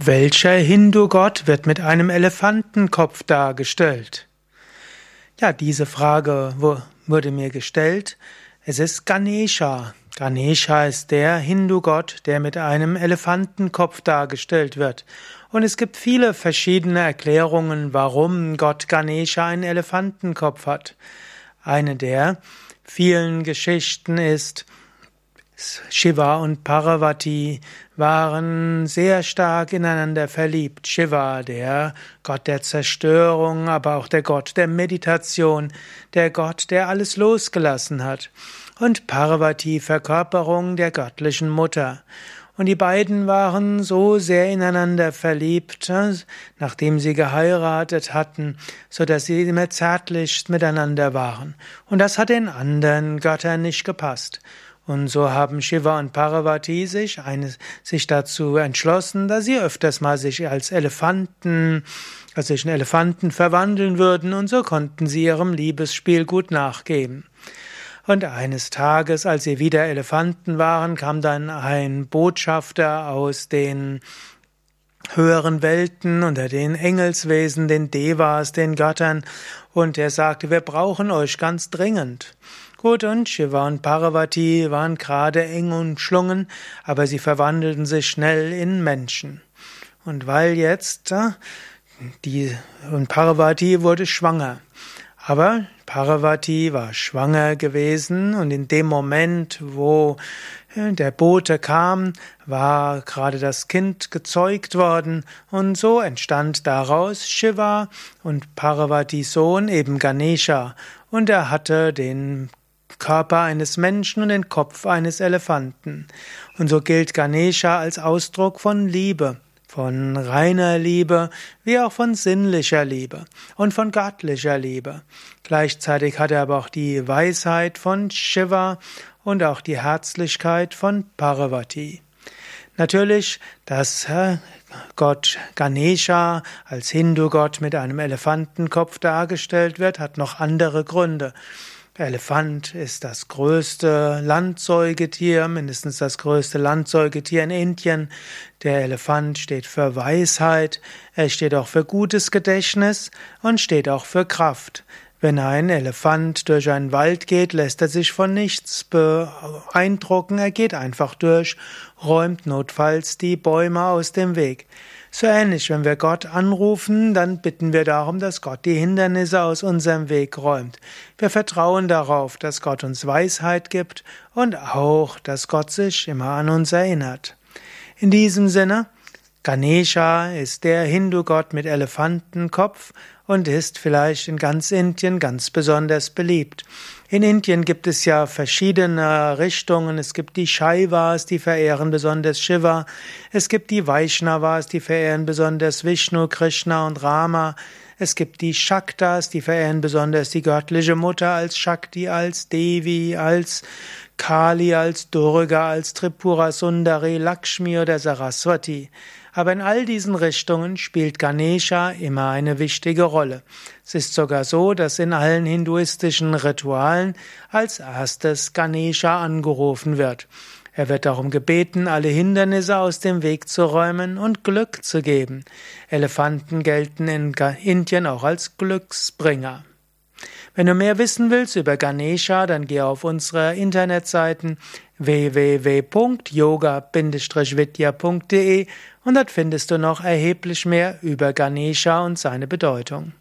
Welcher Hindu-Gott wird mit einem Elefantenkopf dargestellt? Ja, diese Frage wurde mir gestellt. Es ist Ganesha. Ganesha ist der Hindu-Gott, der mit einem Elefantenkopf dargestellt wird. Und es gibt viele verschiedene Erklärungen, warum Gott Ganesha einen Elefantenkopf hat. Eine der vielen Geschichten ist, Shiva und Parvati waren sehr stark ineinander verliebt. Shiva, der Gott der Zerstörung, aber auch der Gott der Meditation, der Gott, der alles losgelassen hat. Und Parvati, Verkörperung der göttlichen Mutter. Und die beiden waren so sehr ineinander verliebt, nachdem sie geheiratet hatten, so dass sie immer zärtlichst miteinander waren. Und das hat den anderen Göttern nicht gepasst. Und so haben Shiva und Parvati sich, eine, sich dazu entschlossen, dass sie öfters mal sich als Elefanten, als sich in Elefanten verwandeln würden, und so konnten sie ihrem Liebesspiel gut nachgeben. Und eines Tages, als sie wieder Elefanten waren, kam dann ein Botschafter aus den höheren Welten, unter den Engelswesen, den Devas, den Göttern, und er sagte, wir brauchen euch ganz dringend. Gut, und Shiva und Parvati waren gerade eng umschlungen, aber sie verwandelten sich schnell in Menschen. Und weil jetzt äh, die und Parvati wurde schwanger. Aber Parvati war schwanger gewesen und in dem Moment, wo äh, der Bote kam, war gerade das Kind gezeugt worden und so entstand daraus Shiva und Parvatis Sohn eben Ganesha und er hatte den Körper eines Menschen und den Kopf eines Elefanten. Und so gilt Ganesha als Ausdruck von Liebe, von reiner Liebe, wie auch von sinnlicher Liebe und von göttlicher Liebe. Gleichzeitig hat er aber auch die Weisheit von Shiva und auch die Herzlichkeit von Parvati. Natürlich, dass Gott Ganesha als Hindu-Gott mit einem Elefantenkopf dargestellt wird, hat noch andere Gründe. Der Elefant ist das größte Landsäugetier, mindestens das größte Landsäugetier in Indien. Der Elefant steht für Weisheit, er steht auch für gutes Gedächtnis und steht auch für Kraft. Wenn ein Elefant durch einen Wald geht, lässt er sich von nichts beeindrucken, er geht einfach durch, räumt notfalls die Bäume aus dem Weg. So ähnlich, wenn wir Gott anrufen, dann bitten wir darum, dass Gott die Hindernisse aus unserem Weg räumt. Wir vertrauen darauf, dass Gott uns Weisheit gibt und auch, dass Gott sich immer an uns erinnert. In diesem Sinne, Ganesha ist der Hindu-Gott mit Elefantenkopf und ist vielleicht in ganz Indien ganz besonders beliebt. In Indien gibt es ja verschiedene Richtungen. Es gibt die Shaivas, die verehren besonders Shiva. Es gibt die Vaishnavas, die verehren besonders Vishnu, Krishna und Rama. Es gibt die Shaktas, die verehren besonders die göttliche Mutter als Shakti, als Devi, als Kali, als Durga, als Tripura Sundari, Lakshmi oder Saraswati. Aber in all diesen Richtungen spielt Ganesha immer eine wichtige Rolle. Es ist sogar so, dass in allen hinduistischen Ritualen als erstes Ganesha angerufen wird. Er wird darum gebeten, alle Hindernisse aus dem Weg zu räumen und Glück zu geben. Elefanten gelten in Indien auch als Glücksbringer. Wenn du mehr wissen willst über Ganesha, dann geh auf unsere Internetseiten www.yoga-vidya.de und dort findest du noch erheblich mehr über Ganesha und seine Bedeutung.